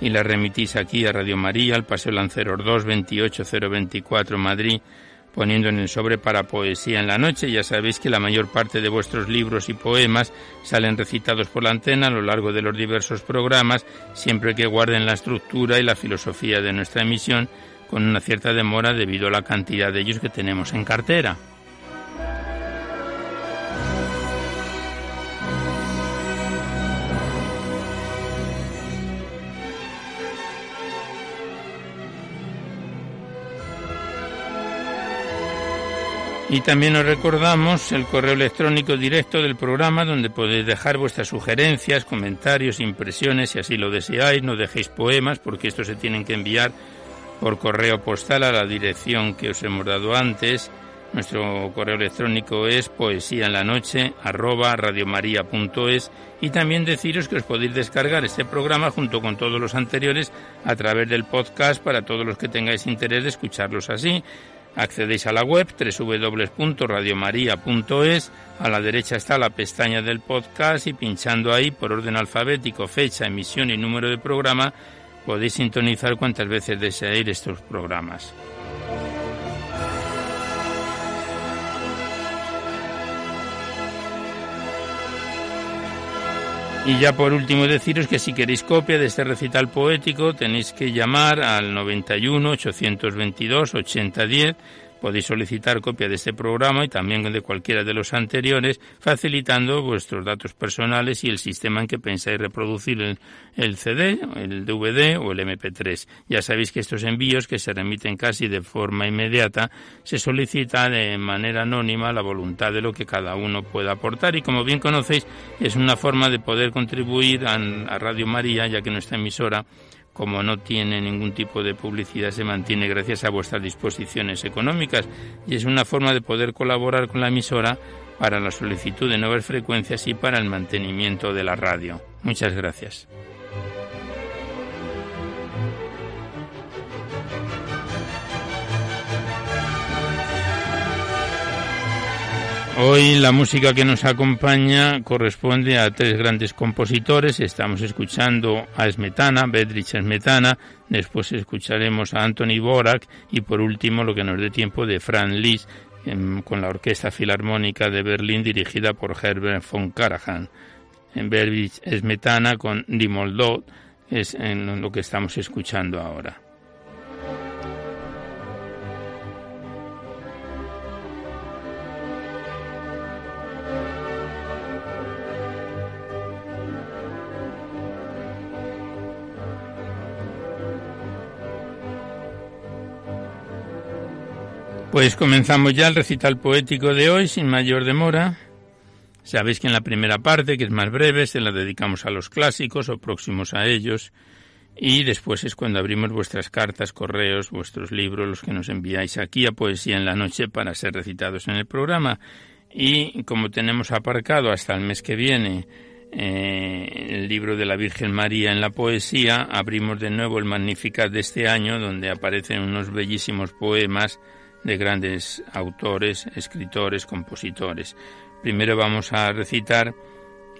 y la remitís aquí a Radio María, al Paseo Lanceros 2, 28024 Madrid, poniendo en el sobre para poesía en la noche. Ya sabéis que la mayor parte de vuestros libros y poemas salen recitados por la antena a lo largo de los diversos programas, siempre que guarden la estructura y la filosofía de nuestra emisión, con una cierta demora debido a la cantidad de ellos que tenemos en cartera. Y también os recordamos el correo electrónico directo del programa donde podéis dejar vuestras sugerencias, comentarios, impresiones, si así lo deseáis. No dejéis poemas porque estos se tienen que enviar por correo postal a la dirección que os hemos dado antes. Nuestro correo electrónico es poesía en la noche arroba radiomaria.es y también deciros que os podéis descargar este programa junto con todos los anteriores a través del podcast para todos los que tengáis interés de escucharlos así. Accedéis a la web www.radiomaria.es, a la derecha está la pestaña del podcast y pinchando ahí por orden alfabético, fecha, emisión y número de programa, podéis sintonizar cuantas veces deseéis estos programas. Y ya por último deciros que si queréis copia de este recital poético tenéis que llamar al 91 822 8010 Podéis solicitar copia de este programa y también de cualquiera de los anteriores, facilitando vuestros datos personales y el sistema en que pensáis reproducir el, CD, el DVD o el MP3. Ya sabéis que estos envíos, que se remiten casi de forma inmediata, se solicita de manera anónima la voluntad de lo que cada uno pueda aportar y como bien conocéis es una forma de poder contribuir a Radio María, ya que nuestra emisora como no tiene ningún tipo de publicidad, se mantiene gracias a vuestras disposiciones económicas y es una forma de poder colaborar con la emisora para la solicitud de nuevas frecuencias y para el mantenimiento de la radio. Muchas gracias. Hoy la música que nos acompaña corresponde a tres grandes compositores. Estamos escuchando a Smetana, Bedrich Smetana, después escucharemos a Anthony Borak y por último lo que nos dé tiempo de Franz Liszt con la Orquesta Filarmónica de Berlín dirigida por Herbert von Karajan. En Bedrich Smetana con Dimoldot es en lo que estamos escuchando ahora. Pues comenzamos ya el recital poético de hoy sin mayor demora. Sabéis que en la primera parte, que es más breve, se la dedicamos a los clásicos o próximos a ellos. Y después es cuando abrimos vuestras cartas, correos, vuestros libros, los que nos enviáis aquí a Poesía en la Noche para ser recitados en el programa. Y como tenemos aparcado hasta el mes que viene eh, el libro de la Virgen María en la poesía, abrimos de nuevo el Magnificat de este año, donde aparecen unos bellísimos poemas de grandes autores, escritores, compositores. Primero vamos a recitar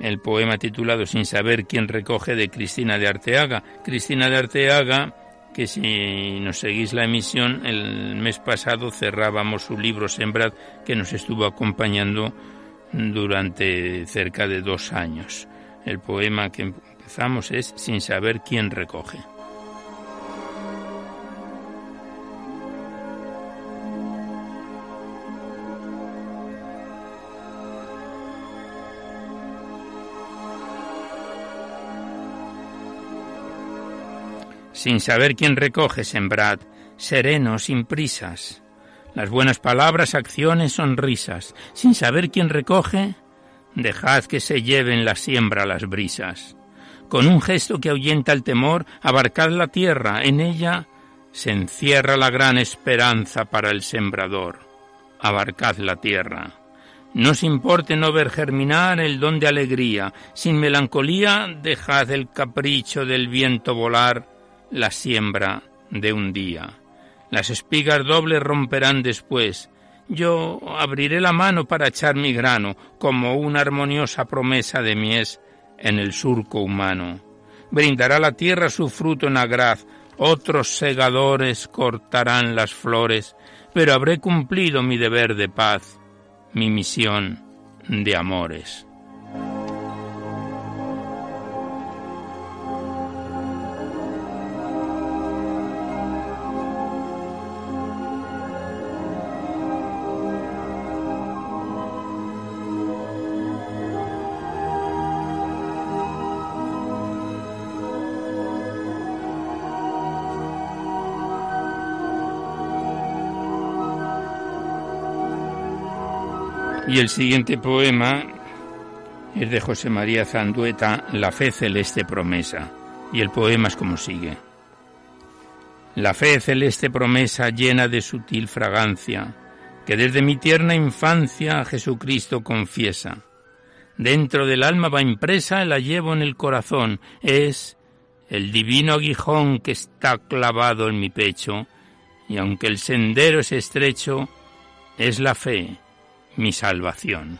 el poema titulado Sin saber quién recoge de Cristina de Arteaga. Cristina de Arteaga, que si nos seguís la emisión, el mes pasado cerrábamos su libro Sembrad, que nos estuvo acompañando durante cerca de dos años. El poema que empezamos es Sin saber quién recoge. Sin saber quién recoge, sembrad, sereno, sin prisas. Las buenas palabras, acciones, sonrisas, sin saber quién recoge, dejad que se lleven la siembra las brisas. Con un gesto que ahuyenta el temor, abarcad la tierra, en ella se encierra la gran esperanza para el sembrador. Abarcad la tierra. No os importe no ver germinar el don de alegría, sin melancolía dejad el capricho del viento volar la siembra de un día. Las espigas dobles romperán después. Yo abriré la mano para echar mi grano, como una armoniosa promesa de mies en el surco humano. Brindará la tierra su fruto en agraz, otros segadores cortarán las flores, pero habré cumplido mi deber de paz, mi misión de amores. Y el siguiente poema es de José María Zandueta, La fe celeste promesa. Y el poema es como sigue. La fe celeste promesa llena de sutil fragancia, que desde mi tierna infancia a Jesucristo confiesa. Dentro del alma va impresa, la llevo en el corazón, es el divino aguijón que está clavado en mi pecho, y aunque el sendero es estrecho, es la fe mi salvación.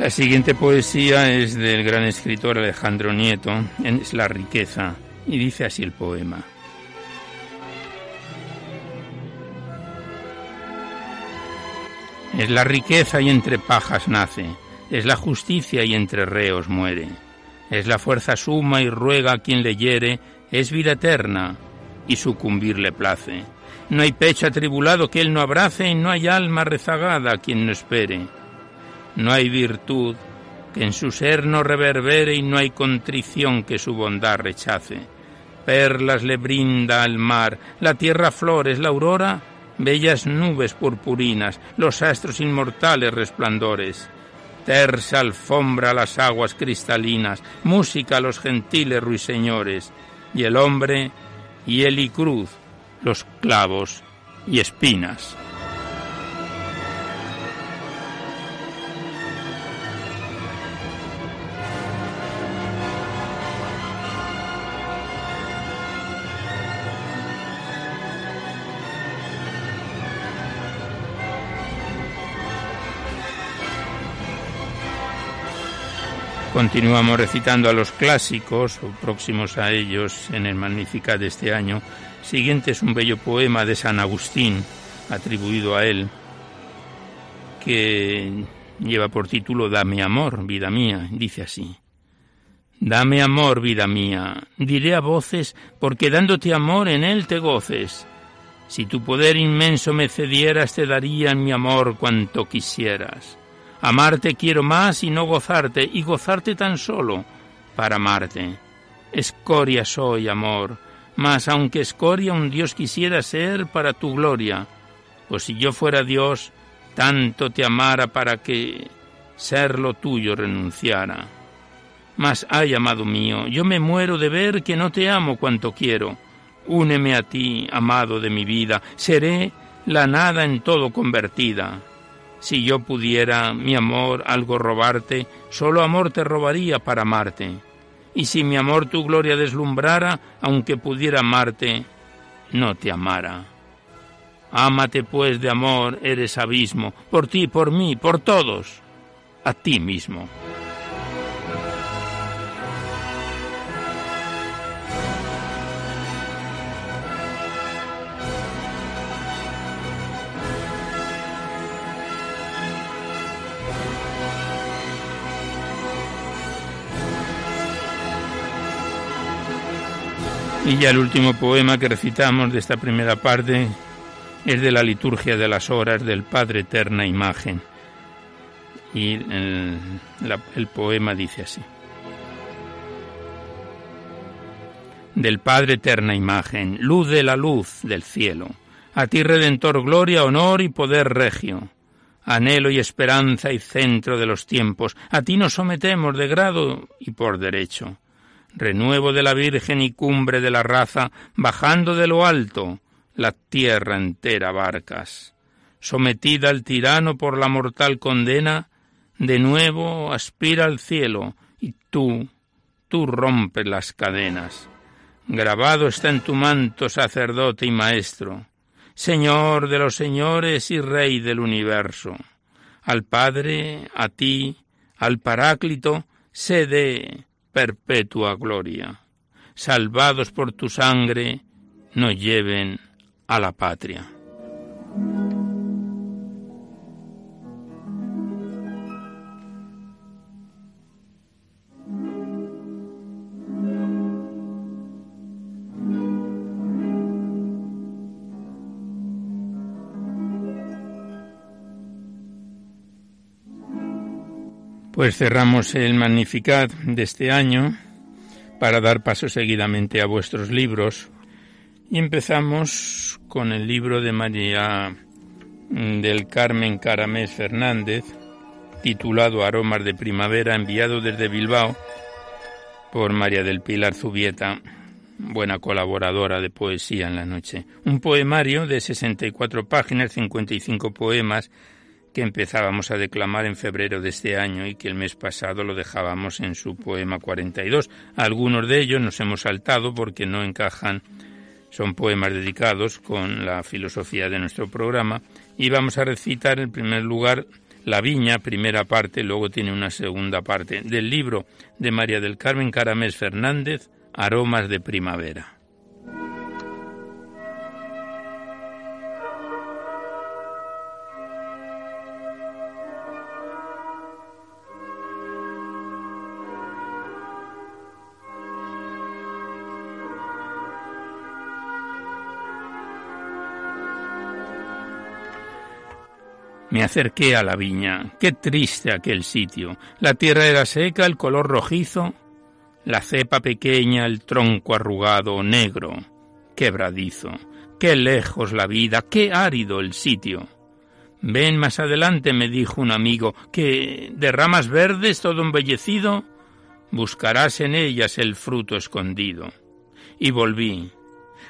La siguiente poesía es del gran escritor Alejandro Nieto, es La riqueza. Y dice así el poema. Es la riqueza y entre pajas nace, es la justicia y entre reos muere, es la fuerza suma y ruega a quien le hiere, es vida eterna y sucumbir le place. No hay pecho atribulado que él no abrace y no hay alma rezagada a quien no espere. No hay virtud que en su ser no reverbere y no hay contrición que su bondad rechace. Perlas le brinda al mar, la tierra flores, la aurora, bellas nubes purpurinas, los astros inmortales resplandores. Tersa alfombra las aguas cristalinas, música a los gentiles ruiseñores, y el hombre hiel y cruz, los clavos y espinas. Continuamos recitando a los clásicos o próximos a ellos en el Magnificat de este año. Siguiente es un bello poema de San Agustín, atribuido a él, que lleva por título Dame amor, vida mía. Dice así. Dame amor, vida mía, diré a voces, porque dándote amor en él te goces. Si tu poder inmenso me cedieras, te daría en mi amor cuanto quisieras. Amarte quiero más y no gozarte, y gozarte tan solo para amarte. Escoria soy, amor, mas aunque escoria un Dios quisiera ser para tu gloria, pues si yo fuera Dios, tanto te amara para que ser lo tuyo renunciara. Mas, ay, amado mío, yo me muero de ver que no te amo cuanto quiero. Úneme a ti, amado de mi vida, seré la nada en todo convertida. Si yo pudiera, mi amor, algo robarte, solo amor te robaría para amarte. Y si mi amor tu gloria deslumbrara, aunque pudiera amarte, no te amara. Ámate pues de amor, eres abismo, por ti, por mí, por todos, a ti mismo. Y ya el último poema que recitamos de esta primera parte es de la liturgia de las horas del Padre Eterna Imagen. Y el, el poema dice así. Del Padre Eterna Imagen, luz de la luz del cielo, a ti Redentor gloria, honor y poder regio, anhelo y esperanza y centro de los tiempos, a ti nos sometemos de grado y por derecho renuevo de la Virgen y cumbre de la raza, bajando de lo alto, la tierra entera barcas. Sometida al tirano por la mortal condena, de nuevo aspira al cielo, y tú, tú rompes las cadenas. Grabado está en tu manto, sacerdote y maestro, Señor de los señores y Rey del universo. Al Padre, a ti, al Paráclito, se perpetua gloria. Salvados por tu sangre, nos lleven a la patria. Pues cerramos el Magnificat de este año para dar paso seguidamente a vuestros libros y empezamos con el libro de María mm, del Carmen Caramés Fernández titulado Aromas de Primavera enviado desde Bilbao por María del Pilar Zubieta, buena colaboradora de poesía en la noche. Un poemario de 64 páginas, 55 poemas que empezábamos a declamar en febrero de este año y que el mes pasado lo dejábamos en su poema 42. Algunos de ellos nos hemos saltado porque no encajan, son poemas dedicados con la filosofía de nuestro programa y vamos a recitar en primer lugar La Viña, primera parte, luego tiene una segunda parte del libro de María del Carmen Caramés Fernández, Aromas de Primavera. Me acerqué a la viña. Qué triste aquel sitio. La tierra era seca, el color rojizo, la cepa pequeña, el tronco arrugado, negro, quebradizo. Qué lejos la vida, qué árido el sitio. Ven más adelante, me dijo un amigo, que de ramas verdes todo embellecido, buscarás en ellas el fruto escondido. Y volví.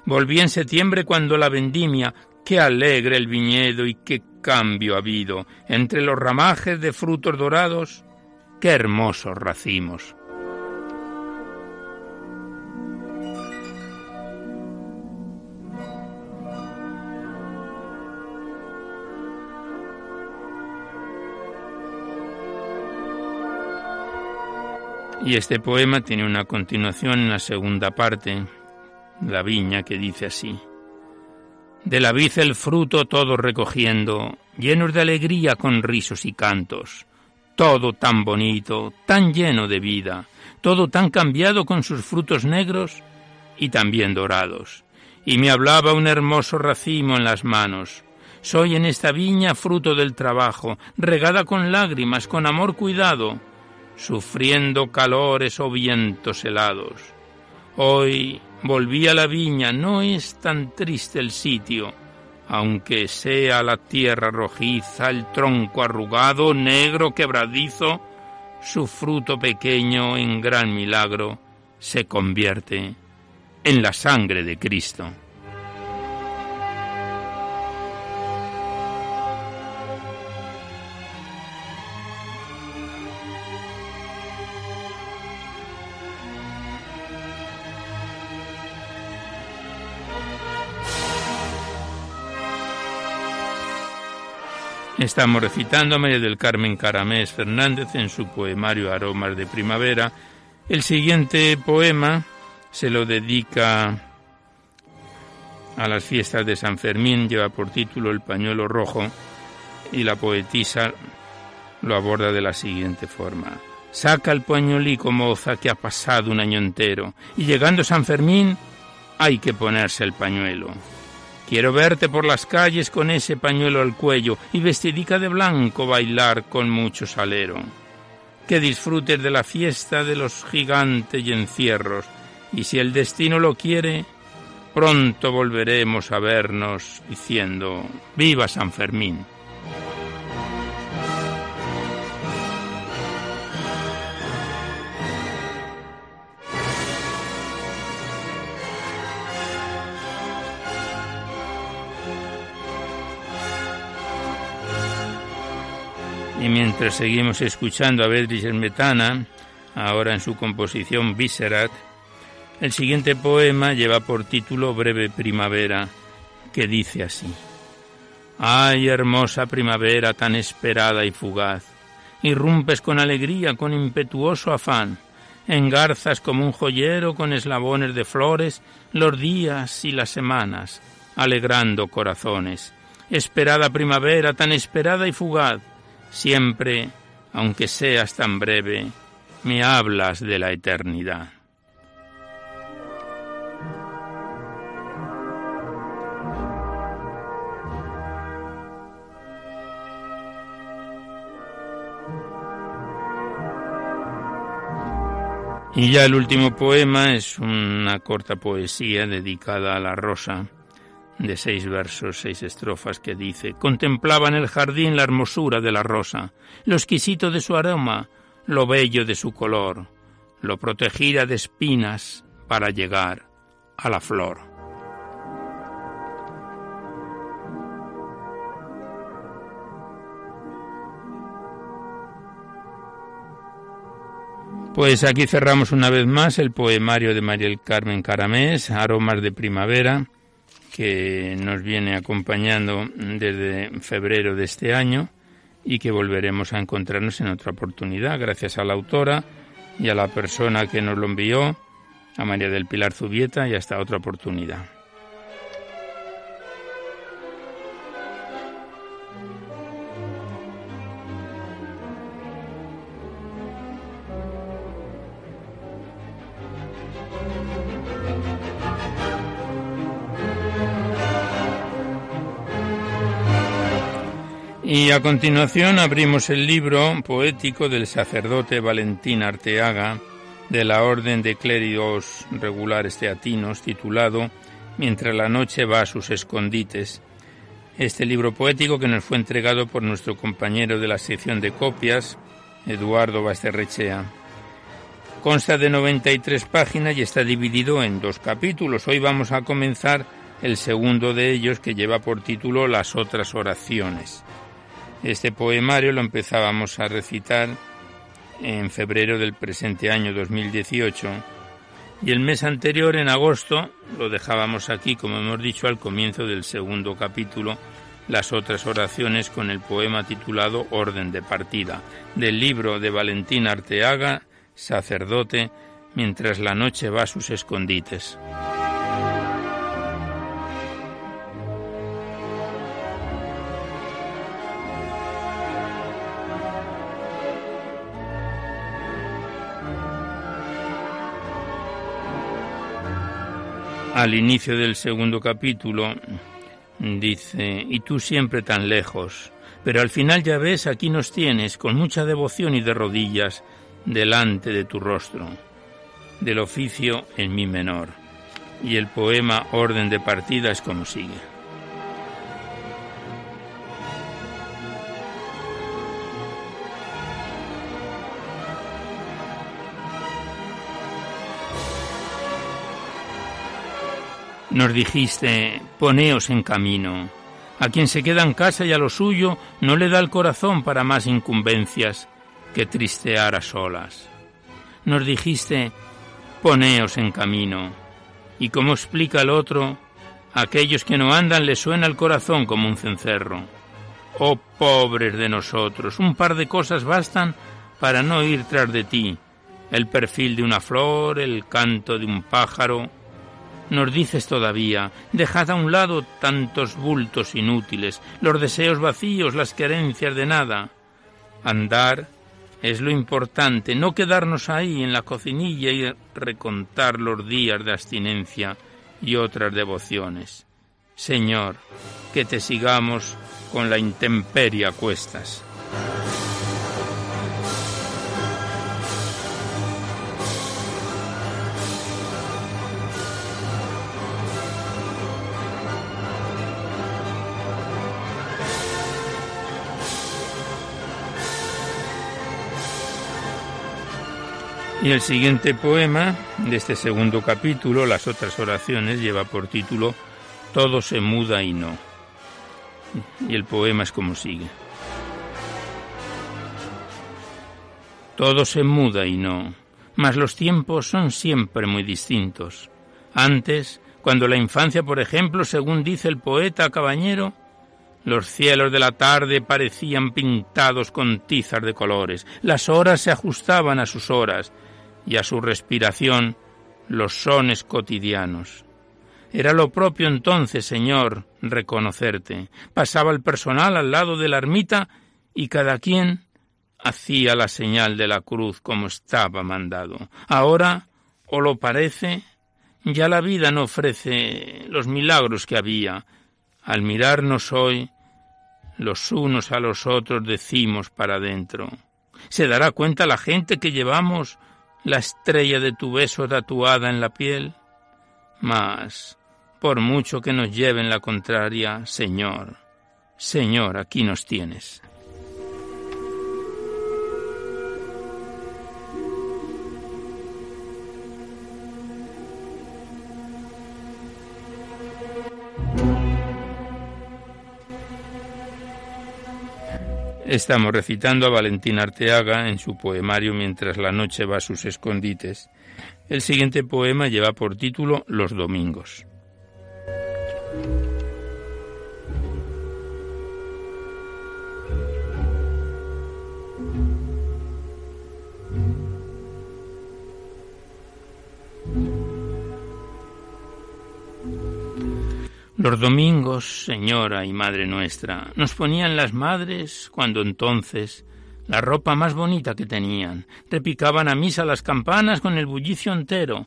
Volví en septiembre cuando la vendimia, qué alegre el viñedo y qué cambio ha habido entre los ramajes de frutos dorados, qué hermosos racimos. Y este poema tiene una continuación en la segunda parte, la viña, que dice así. De la vid el fruto todo recogiendo, llenos de alegría con risos y cantos. Todo tan bonito, tan lleno de vida, todo tan cambiado con sus frutos negros y también dorados. Y me hablaba un hermoso racimo en las manos. Soy en esta viña fruto del trabajo, regada con lágrimas, con amor cuidado sufriendo calores o vientos helados. Hoy volví a la viña, no es tan triste el sitio, aunque sea la tierra rojiza, el tronco arrugado, negro, quebradizo, su fruto pequeño en gran milagro se convierte en la sangre de Cristo. Estamos recitando a María del Carmen Caramés Fernández en su poemario Aromas de Primavera. El siguiente poema se lo dedica a las fiestas de San Fermín, lleva por título El pañuelo rojo y la poetisa lo aborda de la siguiente forma. Saca el pañuelico, moza, que ha pasado un año entero, y llegando San Fermín hay que ponerse el pañuelo. Quiero verte por las calles con ese pañuelo al cuello y vestidica de blanco bailar con mucho salero. Que disfrutes de la fiesta de los gigantes y encierros, y si el destino lo quiere, pronto volveremos a vernos diciendo Viva San Fermín. Y mientras seguimos escuchando a Bedrich Metana, ahora en su composición Viserat, el siguiente poema lleva por título Breve Primavera, que dice así. Ay, hermosa primavera tan esperada y fugaz, irrumpes con alegría, con impetuoso afán, engarzas como un joyero con eslabones de flores los días y las semanas, alegrando corazones. Esperada primavera tan esperada y fugaz, Siempre, aunque seas tan breve, me hablas de la eternidad. Y ya el último poema es una corta poesía dedicada a la rosa de seis versos, seis estrofas que dice, contemplaba en el jardín la hermosura de la rosa, lo exquisito de su aroma, lo bello de su color, lo protegida de espinas para llegar a la flor. Pues aquí cerramos una vez más el poemario de Mariel Carmen Caramés, Aromas de Primavera, que nos viene acompañando desde febrero de este año y que volveremos a encontrarnos en otra oportunidad, gracias a la autora y a la persona que nos lo envió, a María del Pilar Zubieta, y hasta otra oportunidad. Y a continuación abrimos el libro poético del sacerdote Valentín Arteaga de la Orden de Clérigos Regulares Teatinos titulado Mientras la noche va a sus escondites. Este libro poético que nos fue entregado por nuestro compañero de la sección de copias, Eduardo Basterrechea. Consta de 93 páginas y está dividido en dos capítulos. Hoy vamos a comenzar el segundo de ellos que lleva por título Las otras oraciones. Este poemario lo empezábamos a recitar en febrero del presente año 2018 y el mes anterior, en agosto, lo dejábamos aquí, como hemos dicho, al comienzo del segundo capítulo, las otras oraciones con el poema titulado Orden de Partida, del libro de Valentín Arteaga, sacerdote, mientras la noche va a sus escondites. Al inicio del segundo capítulo dice, y tú siempre tan lejos, pero al final ya ves, aquí nos tienes, con mucha devoción y de rodillas, delante de tu rostro, del oficio en mi menor. Y el poema Orden de partida es como sigue. Nos dijiste, poneos en camino. A quien se queda en casa y a lo suyo no le da el corazón para más incumbencias que tristear a solas. Nos dijiste, poneos en camino. Y como explica el otro, a aquellos que no andan les suena el corazón como un cencerro. Oh pobres de nosotros, un par de cosas bastan para no ir tras de ti. El perfil de una flor, el canto de un pájaro, nos dices todavía, dejad a un lado tantos bultos inútiles, los deseos vacíos, las querencias de nada. Andar es lo importante, no quedarnos ahí en la cocinilla y recontar los días de abstinencia y otras devociones. Señor, que te sigamos con la intemperie a cuestas. Y el siguiente poema de este segundo capítulo, Las otras oraciones, lleva por título Todo se muda y no. Y el poema es como sigue. Todo se muda y no, mas los tiempos son siempre muy distintos. Antes, cuando la infancia, por ejemplo, según dice el poeta Cabañero, los cielos de la tarde parecían pintados con tizas de colores, las horas se ajustaban a sus horas, y a su respiración los sones cotidianos. Era lo propio entonces, Señor, reconocerte. Pasaba el personal al lado de la ermita y cada quien hacía la señal de la cruz como estaba mandado. Ahora, o lo parece, ya la vida no ofrece los milagros que había. Al mirarnos hoy, los unos a los otros decimos para adentro. ¿Se dará cuenta la gente que llevamos la estrella de tu beso tatuada en la piel. Mas, por mucho que nos lleven la contraria, Señor, Señor, aquí nos tienes. Estamos recitando a Valentín Arteaga en su poemario Mientras la noche va a sus escondites. El siguiente poema lleva por título Los domingos. Los domingos, Señora y Madre nuestra, nos ponían las madres cuando entonces la ropa más bonita que tenían, repicaban a misa las campanas con el bullicio entero,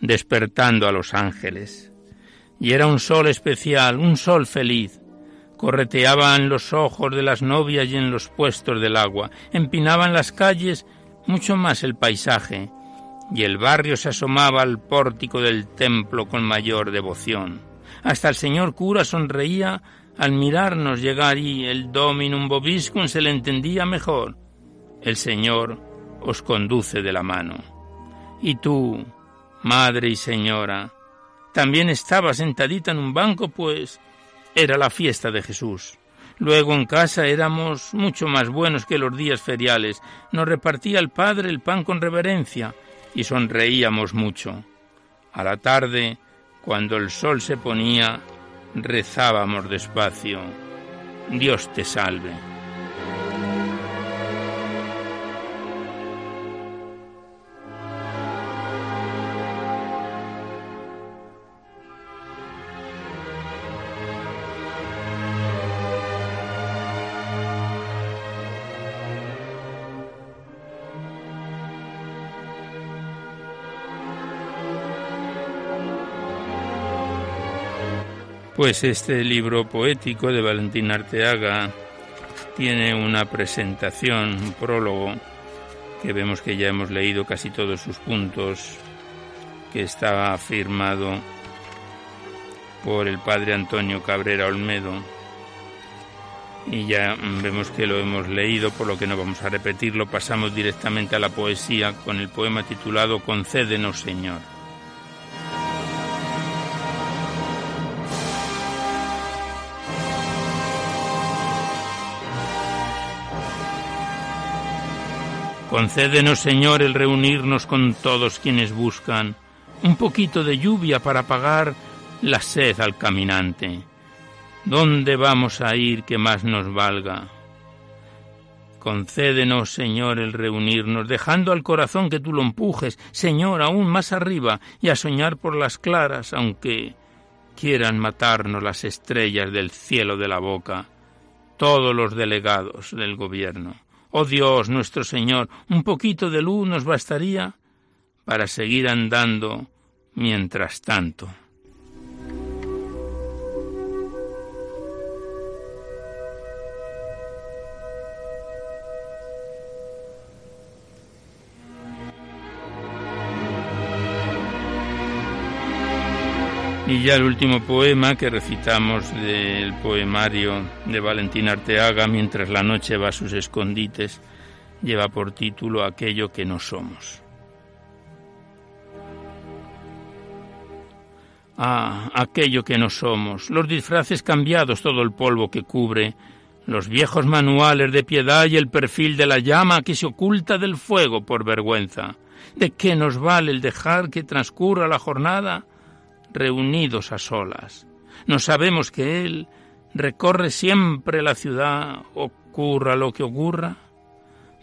despertando a los ángeles. Y era un sol especial, un sol feliz. Correteaban los ojos de las novias y en los puestos del agua, empinaban las calles mucho más el paisaje, y el barrio se asomaba al pórtico del templo con mayor devoción. Hasta el señor cura sonreía al mirarnos llegar y el dominum vobiscum se le entendía mejor. El Señor os conduce de la mano. Y tú, madre y señora, también estaba sentadita en un banco, pues era la fiesta de Jesús. Luego en casa éramos mucho más buenos que los días feriales. Nos repartía el Padre el pan con reverencia y sonreíamos mucho. A la tarde, cuando el sol se ponía, rezábamos despacio. Dios te salve. Pues este libro poético de Valentín Arteaga tiene una presentación, un prólogo, que vemos que ya hemos leído casi todos sus puntos, que está firmado por el padre Antonio Cabrera Olmedo. Y ya vemos que lo hemos leído, por lo que no vamos a repetirlo, pasamos directamente a la poesía con el poema titulado Concédenos Señor. Concédenos, Señor, el reunirnos con todos quienes buscan un poquito de lluvia para apagar la sed al caminante. ¿Dónde vamos a ir que más nos valga? Concédenos, Señor, el reunirnos, dejando al corazón que tú lo empujes, Señor, aún más arriba, y a soñar por las claras, aunque quieran matarnos las estrellas del cielo de la boca, todos los delegados del gobierno. Oh Dios nuestro Señor, un poquito de luz nos bastaría para seguir andando mientras tanto. Y ya el último poema que recitamos del poemario de Valentín Arteaga, mientras la noche va a sus escondites, lleva por título Aquello que no somos. Ah, aquello que no somos, los disfraces cambiados, todo el polvo que cubre, los viejos manuales de piedad y el perfil de la llama que se oculta del fuego por vergüenza. ¿De qué nos vale el dejar que transcurra la jornada? Reunidos a solas. No sabemos que Él recorre siempre la ciudad, ocurra lo que ocurra.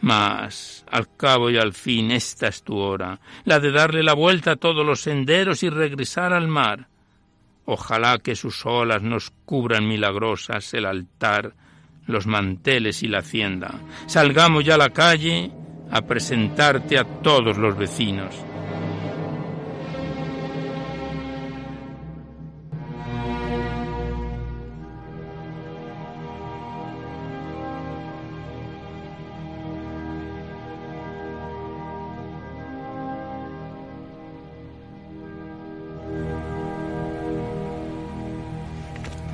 Mas, al cabo y al fin, esta es tu hora, la de darle la vuelta a todos los senderos y regresar al mar. Ojalá que sus olas nos cubran milagrosas el altar, los manteles y la hacienda. Salgamos ya a la calle a presentarte a todos los vecinos.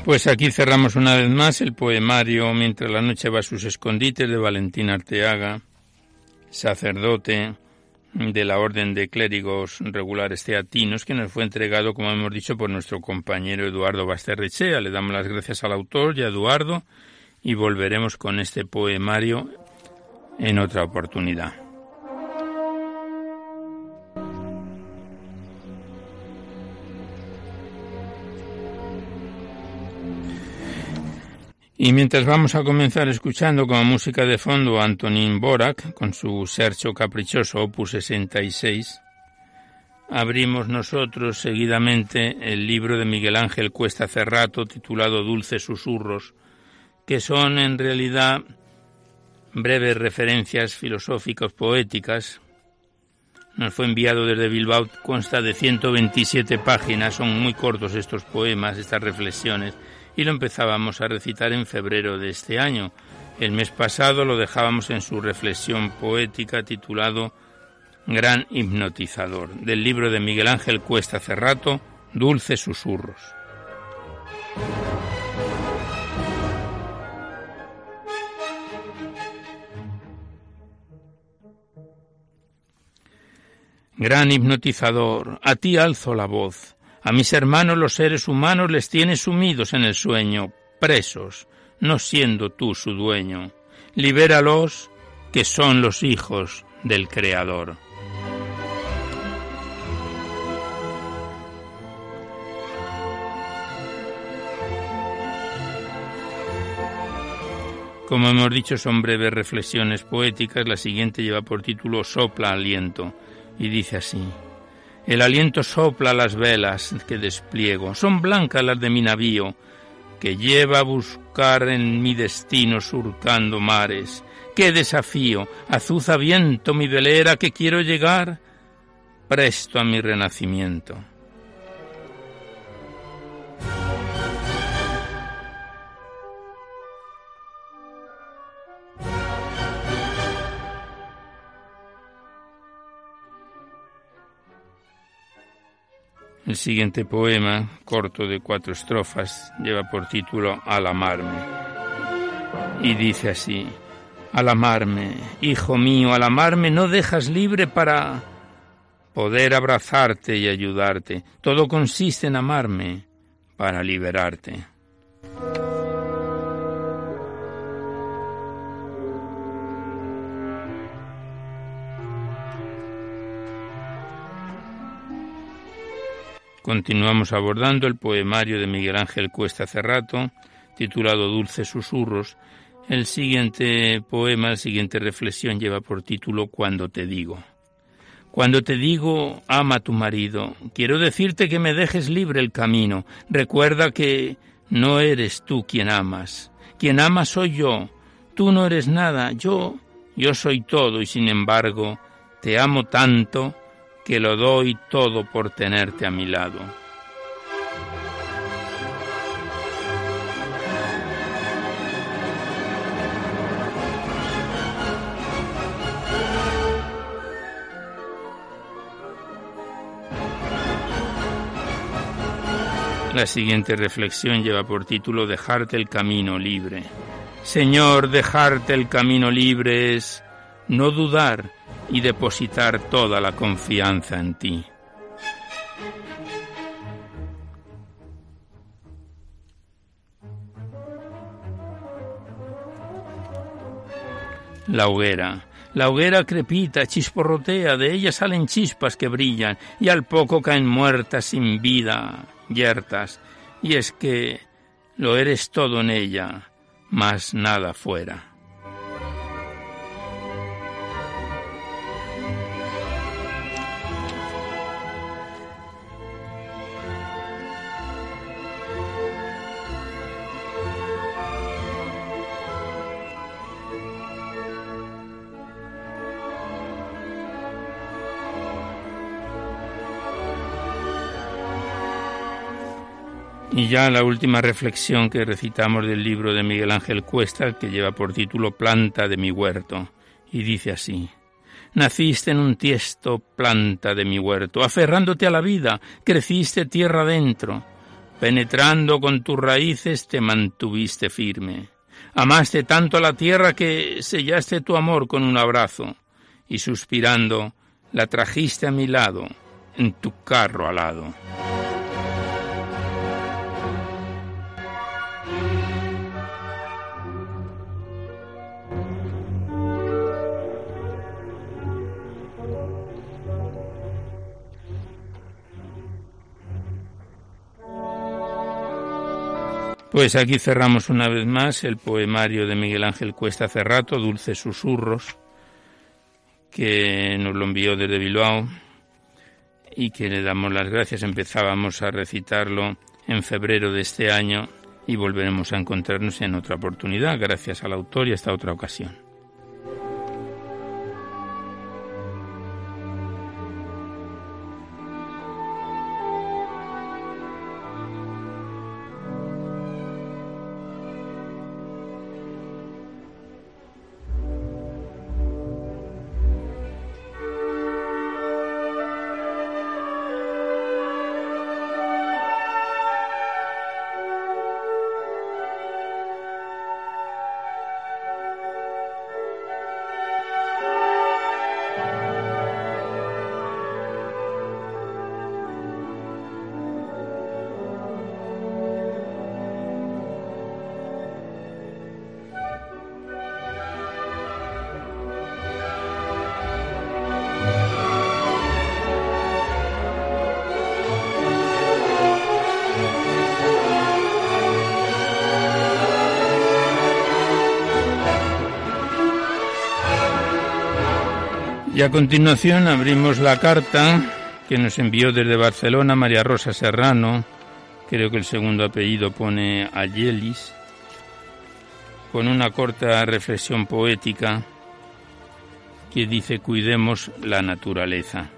Pues aquí cerramos una vez más el poemario Mientras la noche va a sus escondites de Valentín Arteaga, sacerdote de la Orden de Clérigos Regulares Teatinos, que nos fue entregado, como hemos dicho, por nuestro compañero Eduardo Basterrechea. Le damos las gracias al autor y a Eduardo y volveremos con este poemario en otra oportunidad. Y mientras vamos a comenzar escuchando como música de fondo a Antonín Borac con su Sercho Caprichoso Opus 66, abrimos nosotros seguidamente el libro de Miguel Ángel Cuesta Cerrato titulado Dulces Susurros, que son en realidad breves referencias filosóficas poéticas. Nos fue enviado desde Bilbao, consta de 127 páginas, son muy cortos estos poemas, estas reflexiones y lo empezábamos a recitar en febrero de este año. El mes pasado lo dejábamos en su reflexión poética titulado Gran hipnotizador, del libro de Miguel Ángel Cuesta Cerrato, Dulces Susurros. Gran hipnotizador, a ti alzo la voz. A mis hermanos los seres humanos les tienes sumidos en el sueño, presos, no siendo tú su dueño. Libéralos, que son los hijos del Creador. Como hemos dicho, son breves reflexiones poéticas. La siguiente lleva por título Sopla aliento y dice así. El aliento sopla las velas que despliego. Son blancas las de mi navío, que lleva a buscar en mi destino surcando mares. ¡Qué desafío! Azuza viento mi velera que quiero llegar presto a mi renacimiento. El siguiente poema, corto de cuatro estrofas, lleva por título Al amarme. Y dice así, Al amarme, hijo mío, al amarme no dejas libre para poder abrazarte y ayudarte. Todo consiste en amarme para liberarte. Continuamos abordando el poemario de Miguel Ángel Cuesta Cerrato, titulado Dulces Susurros. El siguiente poema, la siguiente reflexión lleva por título Cuando te digo. Cuando te digo, ama a tu marido, quiero decirte que me dejes libre el camino. Recuerda que no eres tú quien amas. Quien ama soy yo. Tú no eres nada. Yo, yo soy todo y sin embargo, te amo tanto que lo doy todo por tenerte a mi lado. La siguiente reflexión lleva por título Dejarte el camino libre. Señor, dejarte el camino libre es no dudar y depositar toda la confianza en ti. La hoguera. La hoguera crepita, chisporrotea, de ella salen chispas que brillan y al poco caen muertas sin vida, yertas. Y es que lo eres todo en ella, más nada fuera. Y ya la última reflexión que recitamos del libro de Miguel Ángel Cuesta, que lleva por título Planta de mi huerto, y dice así. Naciste en un tiesto, planta de mi huerto, aferrándote a la vida, creciste tierra adentro, penetrando con tus raíces te mantuviste firme. Amaste tanto a la tierra que sellaste tu amor con un abrazo, y suspirando la trajiste a mi lado, en tu carro alado. Pues aquí cerramos una vez más el poemario de Miguel Ángel Cuesta Cerrato, Dulces Susurros, que nos lo envió desde Bilbao y que le damos las gracias. Empezábamos a recitarlo en febrero de este año y volveremos a encontrarnos en otra oportunidad, gracias al autor y hasta otra ocasión. Y a continuación abrimos la carta que nos envió desde Barcelona María Rosa Serrano, creo que el segundo apellido pone Ayelis, con una corta reflexión poética que dice cuidemos la naturaleza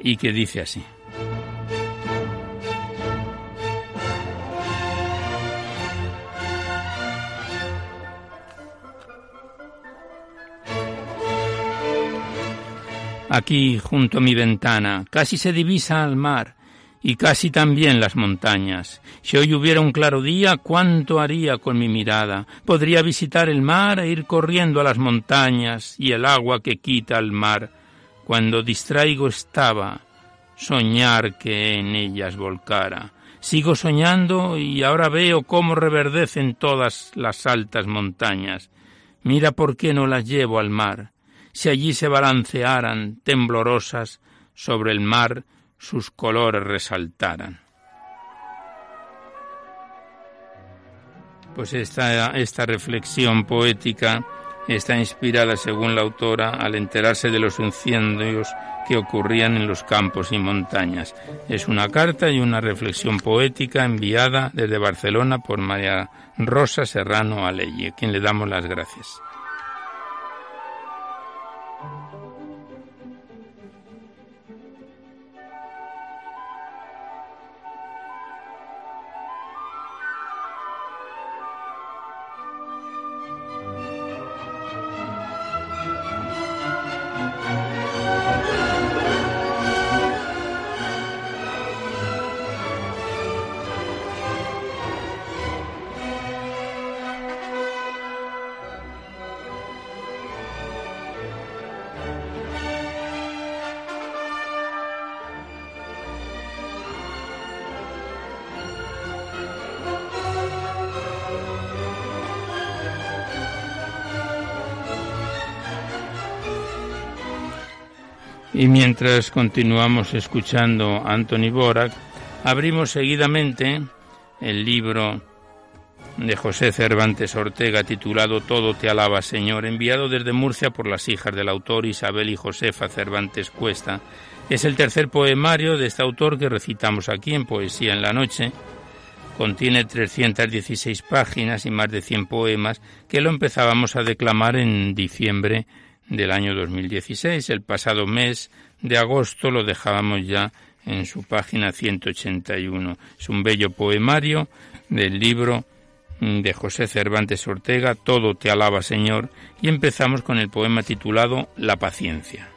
y que dice así. Aquí, junto a mi ventana, casi se divisa al mar y casi también las montañas. Si hoy hubiera un claro día, ¿cuánto haría con mi mirada? Podría visitar el mar e ir corriendo a las montañas y el agua que quita al mar. Cuando distraigo estaba, soñar que en ellas volcara. Sigo soñando y ahora veo cómo reverdecen todas las altas montañas. Mira por qué no las llevo al mar si allí se balancearan temblorosas sobre el mar sus colores resaltaran. Pues esta, esta reflexión poética está inspirada, según la autora, al enterarse de los incendios que ocurrían en los campos y montañas. Es una carta y una reflexión poética enviada desde Barcelona por María Rosa Serrano Aleye, quien le damos las gracias. Mientras continuamos escuchando a Anthony Borak, abrimos seguidamente el libro de José Cervantes Ortega titulado Todo te alaba, Señor, enviado desde Murcia por las hijas del autor Isabel y Josefa Cervantes Cuesta. Es el tercer poemario de este autor que recitamos aquí en Poesía en la Noche. Contiene 316 páginas y más de 100 poemas que lo empezábamos a declamar en diciembre del año 2016. El pasado mes de agosto lo dejábamos ya en su página 181. Es un bello poemario del libro de José Cervantes Ortega, Todo te alaba Señor, y empezamos con el poema titulado La paciencia.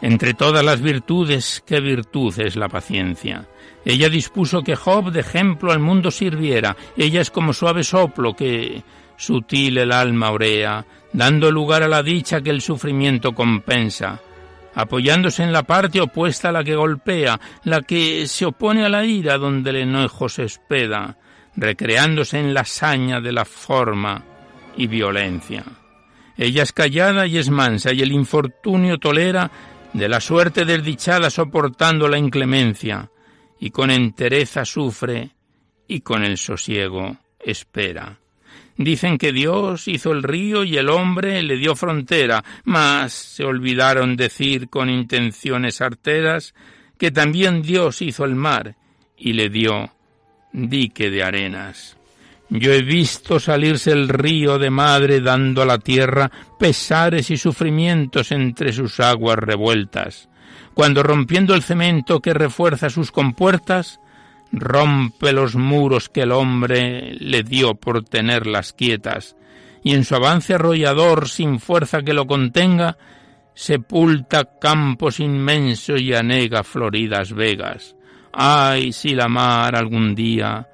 Entre todas las virtudes, ¿qué virtud es la paciencia? Ella dispuso que Job de ejemplo al mundo sirviera. Ella es como suave soplo que sutil el alma orea, dando lugar a la dicha que el sufrimiento compensa. Apoyándose en la parte opuesta a la que golpea, la que se opone a la ira donde el enojo se espeda, recreándose en la saña de la forma y violencia. Ella es callada y es mansa, y el infortunio tolera de la suerte desdichada soportando la inclemencia, y con entereza sufre y con el sosiego espera. Dicen que Dios hizo el río y el hombre le dio frontera, mas se olvidaron decir con intenciones arteras que también Dios hizo el mar y le dio dique de arenas. Yo he visto salirse el río de madre dando a la tierra pesares y sufrimientos entre sus aguas revueltas, cuando rompiendo el cemento que refuerza sus compuertas, rompe los muros que el hombre le dio por tenerlas quietas, y en su avance arrollador sin fuerza que lo contenga, sepulta campos inmensos y anega floridas vegas. Ay, si la mar algún día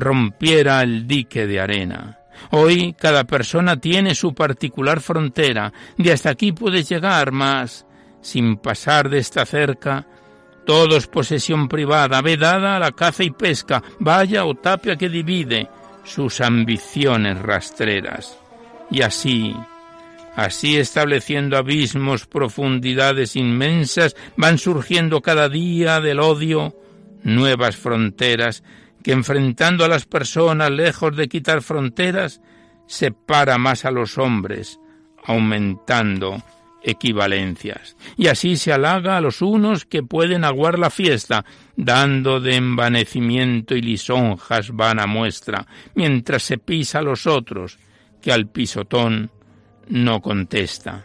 rompiera el dique de arena. Hoy cada persona tiene su particular frontera, de hasta aquí puedes llegar, mas sin pasar de esta cerca, todo es posesión privada, vedada a la caza y pesca, valla o tapia que divide sus ambiciones rastreras. Y así, así estableciendo abismos, profundidades inmensas, van surgiendo cada día del odio nuevas fronteras que enfrentando a las personas lejos de quitar fronteras, separa más a los hombres, aumentando equivalencias. Y así se halaga a los unos que pueden aguar la fiesta, dando de envanecimiento y lisonjas vana muestra, mientras se pisa a los otros, que al pisotón no contesta.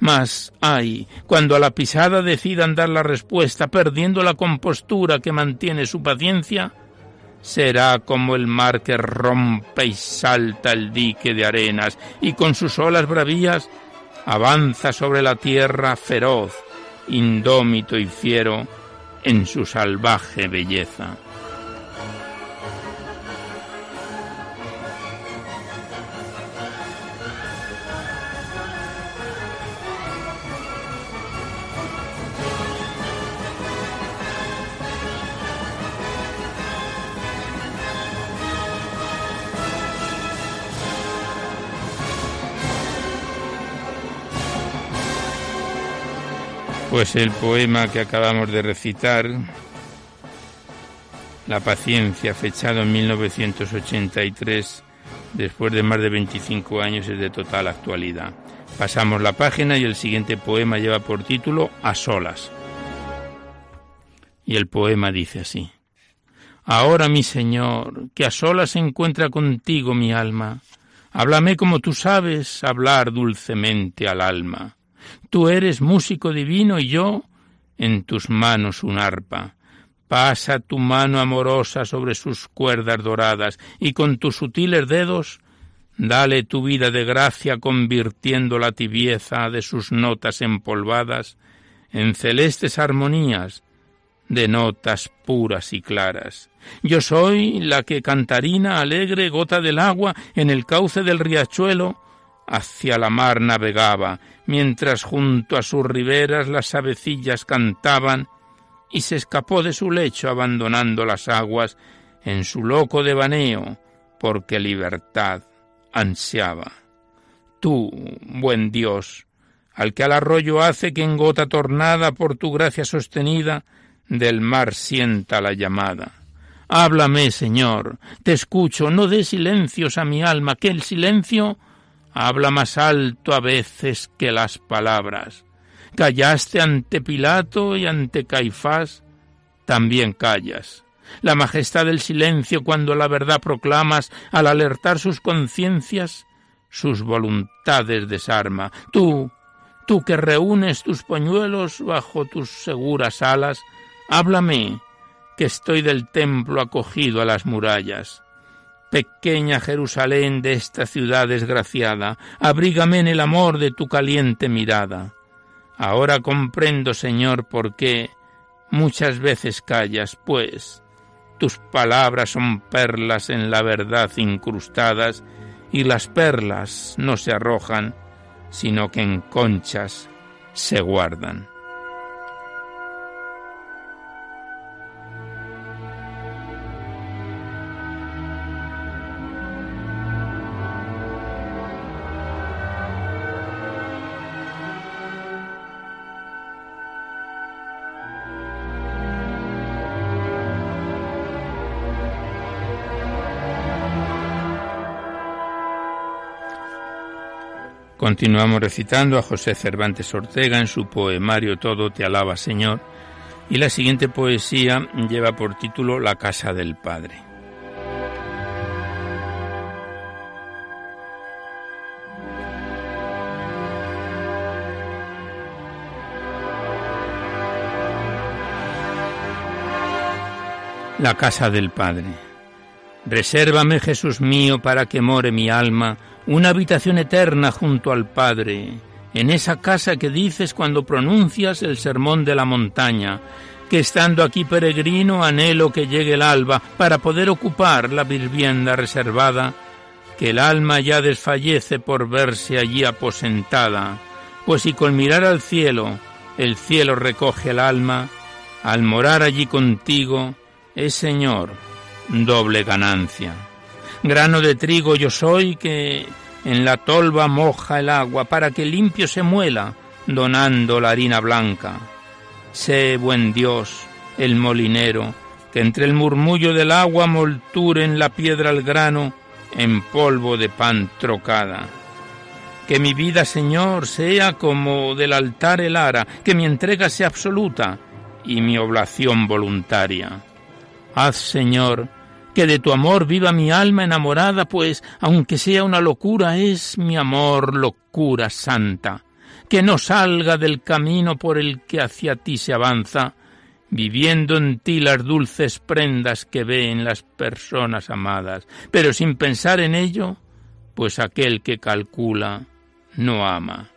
Mas, ay, cuando a la pisada decidan dar la respuesta, perdiendo la compostura que mantiene su paciencia, será como el mar que rompe y salta el dique de arenas, y con sus olas bravías avanza sobre la tierra feroz, indómito y fiero en su salvaje belleza. Pues el poema que acabamos de recitar, La paciencia, fechado en 1983, después de más de 25 años, es de total actualidad. Pasamos la página y el siguiente poema lleva por título A solas. Y el poema dice así. Ahora, mi Señor, que a solas se encuentra contigo mi alma, háblame como tú sabes hablar dulcemente al alma Tú eres músico divino y yo en tus manos un arpa. Pasa tu mano amorosa sobre sus cuerdas doradas y con tus sutiles dedos dale tu vida de gracia convirtiendo la tibieza de sus notas empolvadas en celestes armonías de notas puras y claras. Yo soy la que cantarina alegre gota del agua en el cauce del riachuelo hacia la mar navegaba, mientras junto a sus riberas las avecillas cantaban, y se escapó de su lecho abandonando las aguas en su loco devaneo, porque libertad ansiaba. Tú, buen Dios, al que al arroyo hace que en gota tornada por tu gracia sostenida del mar sienta la llamada. Háblame, Señor, te escucho, no dé silencios a mi alma, que el silencio habla más alto a veces que las palabras. Callaste ante Pilato y ante Caifás, también callas. La majestad del silencio cuando la verdad proclamas al alertar sus conciencias, sus voluntades desarma. Tú, tú que reúnes tus pañuelos bajo tus seguras alas, háblame, que estoy del templo acogido a las murallas. Pequeña Jerusalén de esta ciudad desgraciada, abrígame en el amor de tu caliente mirada. Ahora comprendo, Señor, por qué muchas veces callas, pues tus palabras son perlas en la verdad incrustadas, y las perlas no se arrojan, sino que en conchas se guardan. Continuamos recitando a José Cervantes Ortega en su poemario Todo te alaba Señor y la siguiente poesía lleva por título La casa del Padre. La casa del Padre. Resérvame, Jesús mío, para que more mi alma una habitación eterna junto al Padre, en esa casa que dices cuando pronuncias el sermón de la montaña, que estando aquí peregrino anhelo que llegue el alba para poder ocupar la vivienda reservada, que el alma ya desfallece por verse allí aposentada, pues si con mirar al cielo el cielo recoge el alma, al morar allí contigo es Señor doble ganancia. Grano de trigo yo soy que en la tolva moja el agua para que limpio se muela, donando la harina blanca. Sé, buen Dios, el molinero, que entre el murmullo del agua molturen la piedra al grano en polvo de pan trocada. Que mi vida, Señor, sea como del altar el ara, que mi entrega sea absoluta y mi oblación voluntaria. Haz, Señor, que de tu amor viva mi alma enamorada, pues, aunque sea una locura, es mi amor locura santa, que no salga del camino por el que hacia ti se avanza, viviendo en ti las dulces prendas que ve en las personas amadas, pero sin pensar en ello, pues aquel que calcula no ama.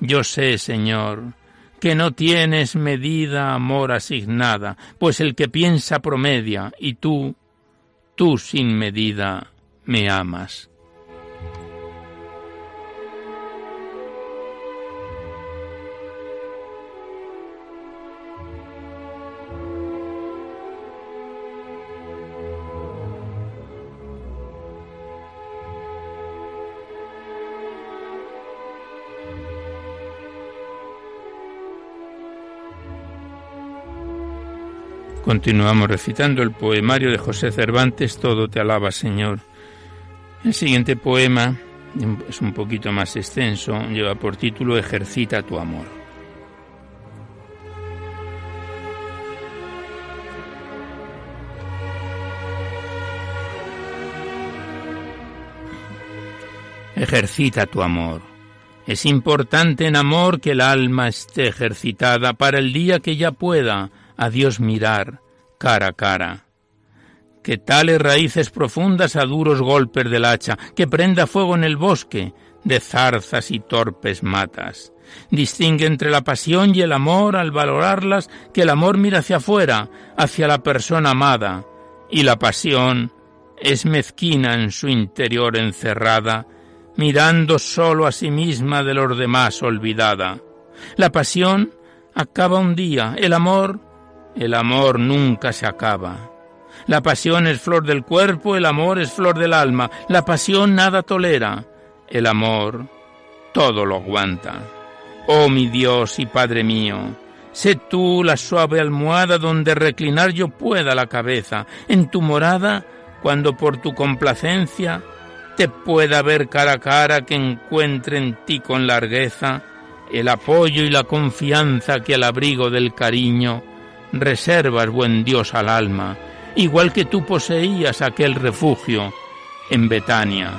Yo sé, Señor, que no tienes medida amor asignada, pues el que piensa promedia, y tú, tú sin medida me amas. Continuamos recitando el poemario de José Cervantes, Todo te alaba, Señor. El siguiente poema es un poquito más extenso, lleva por título Ejercita tu amor. Ejercita tu amor. Es importante en amor que el alma esté ejercitada para el día que ya pueda a Dios mirar cara a cara. Que tales raíces profundas a duros golpes del hacha, que prenda fuego en el bosque de zarzas y torpes matas. Distingue entre la pasión y el amor al valorarlas, que el amor mira hacia afuera, hacia la persona amada, y la pasión es mezquina en su interior encerrada, mirando solo a sí misma de los demás olvidada. La pasión acaba un día, el amor el amor nunca se acaba. La pasión es flor del cuerpo, el amor es flor del alma. La pasión nada tolera, el amor todo lo aguanta. Oh mi Dios y Padre mío, sé tú la suave almohada donde reclinar yo pueda la cabeza, en tu morada, cuando por tu complacencia te pueda ver cara a cara que encuentre en ti con largueza el apoyo y la confianza que al abrigo del cariño reservas, buen Dios, al alma, igual que tú poseías aquel refugio en Betania.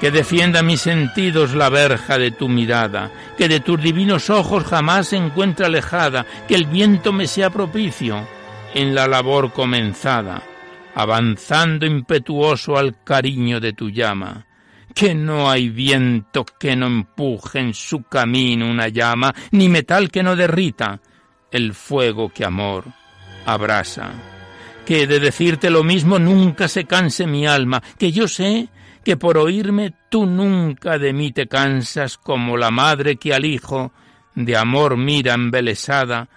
Que defienda mis sentidos la verja de tu mirada, que de tus divinos ojos jamás se encuentre alejada, que el viento me sea propicio en la labor comenzada, avanzando impetuoso al cariño de tu llama que no hay viento que no empuje en su camino una llama, ni metal que no derrita, el fuego que amor abrasa. Que de decirte lo mismo nunca se canse mi alma, que yo sé que por oírme tú nunca de mí te cansas como la madre que al hijo de amor mira embelesada,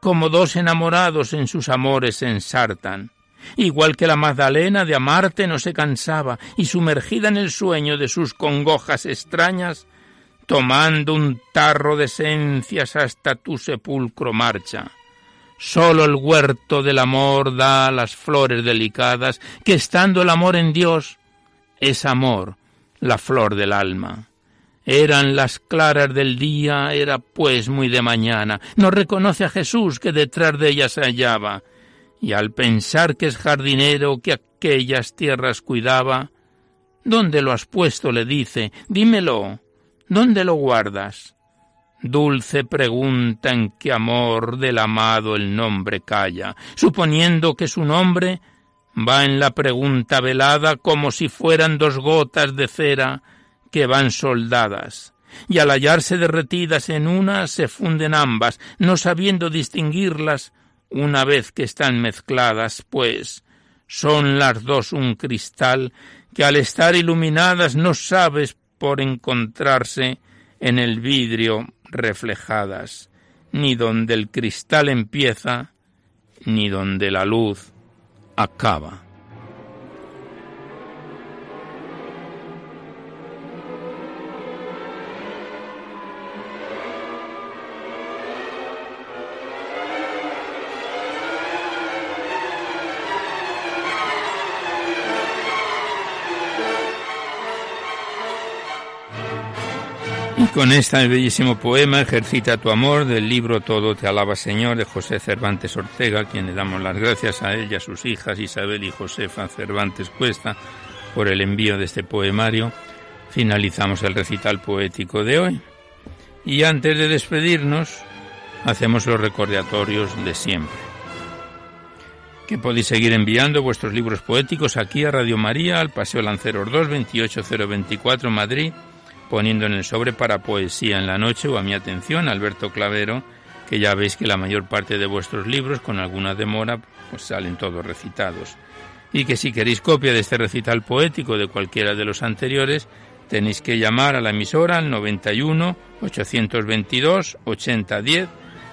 como dos enamorados en sus amores ensartan. Igual que la Magdalena de amarte no se cansaba y sumergida en el sueño de sus congojas extrañas, tomando un tarro de esencias hasta tu sepulcro marcha. Solo el huerto del amor da las flores delicadas, que estando el amor en Dios, es amor, la flor del alma. Eran las claras del día, era pues muy de mañana. No reconoce a Jesús que detrás de ella se hallaba, y al pensar que es jardinero que aquellas tierras cuidaba, ¿dónde lo has puesto? le dice, dímelo. ¿Dónde lo guardas? Dulce pregunta en qué amor del amado el nombre calla, suponiendo que su nombre va en la pregunta velada como si fueran dos gotas de cera que van soldadas, y al hallarse derretidas en una se funden ambas, no sabiendo distinguirlas una vez que están mezcladas, pues son las dos un cristal que al estar iluminadas no sabes por encontrarse en el vidrio reflejadas, ni donde el cristal empieza, ni donde la luz acaba. Con este bellísimo poema, Ejercita tu amor, del libro Todo te alaba Señor, de José Cervantes Ortega, a quien le damos las gracias a ella, a sus hijas Isabel y Josefa Cervantes Cuesta, por el envío de este poemario, finalizamos el recital poético de hoy. Y antes de despedirnos, hacemos los recordatorios de siempre. Que podéis seguir enviando vuestros libros poéticos aquí a Radio María, al Paseo Lanceros 2, 28024 Madrid, poniendo en el sobre para poesía en la noche o a mi atención, Alberto Clavero, que ya veis que la mayor parte de vuestros libros, con alguna demora, pues salen todos recitados. Y que si queréis copia de este recital poético de cualquiera de los anteriores, tenéis que llamar a la emisora al 91 822 8010,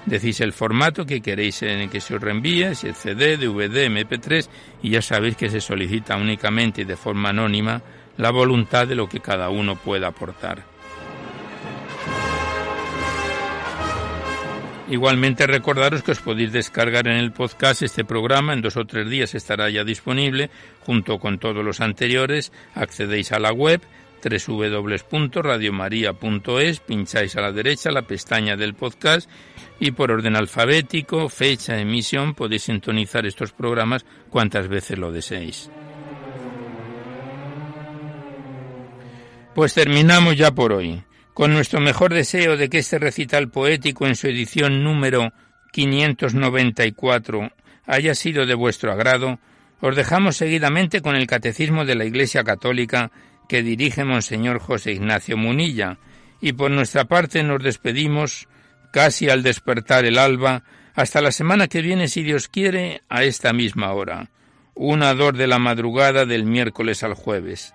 decís el formato que queréis en el que se os reenvíe, si es CD, DVD, MP3, y ya sabéis que se solicita únicamente y de forma anónima la voluntad de lo que cada uno pueda aportar. Igualmente recordaros que os podéis descargar en el podcast este programa, en dos o tres días estará ya disponible, junto con todos los anteriores, accedéis a la web www.radiomaria.es, pincháis a la derecha la pestaña del podcast y por orden alfabético, fecha, emisión, podéis sintonizar estos programas cuantas veces lo deseéis. Pues terminamos ya por hoy. Con nuestro mejor deseo de que este recital poético en su edición número 594 haya sido de vuestro agrado, os dejamos seguidamente con el Catecismo de la Iglesia Católica que dirige Monseñor José Ignacio Munilla, y por nuestra parte nos despedimos casi al despertar el alba, hasta la semana que viene, si Dios quiere, a esta misma hora, una dor de la madrugada del miércoles al jueves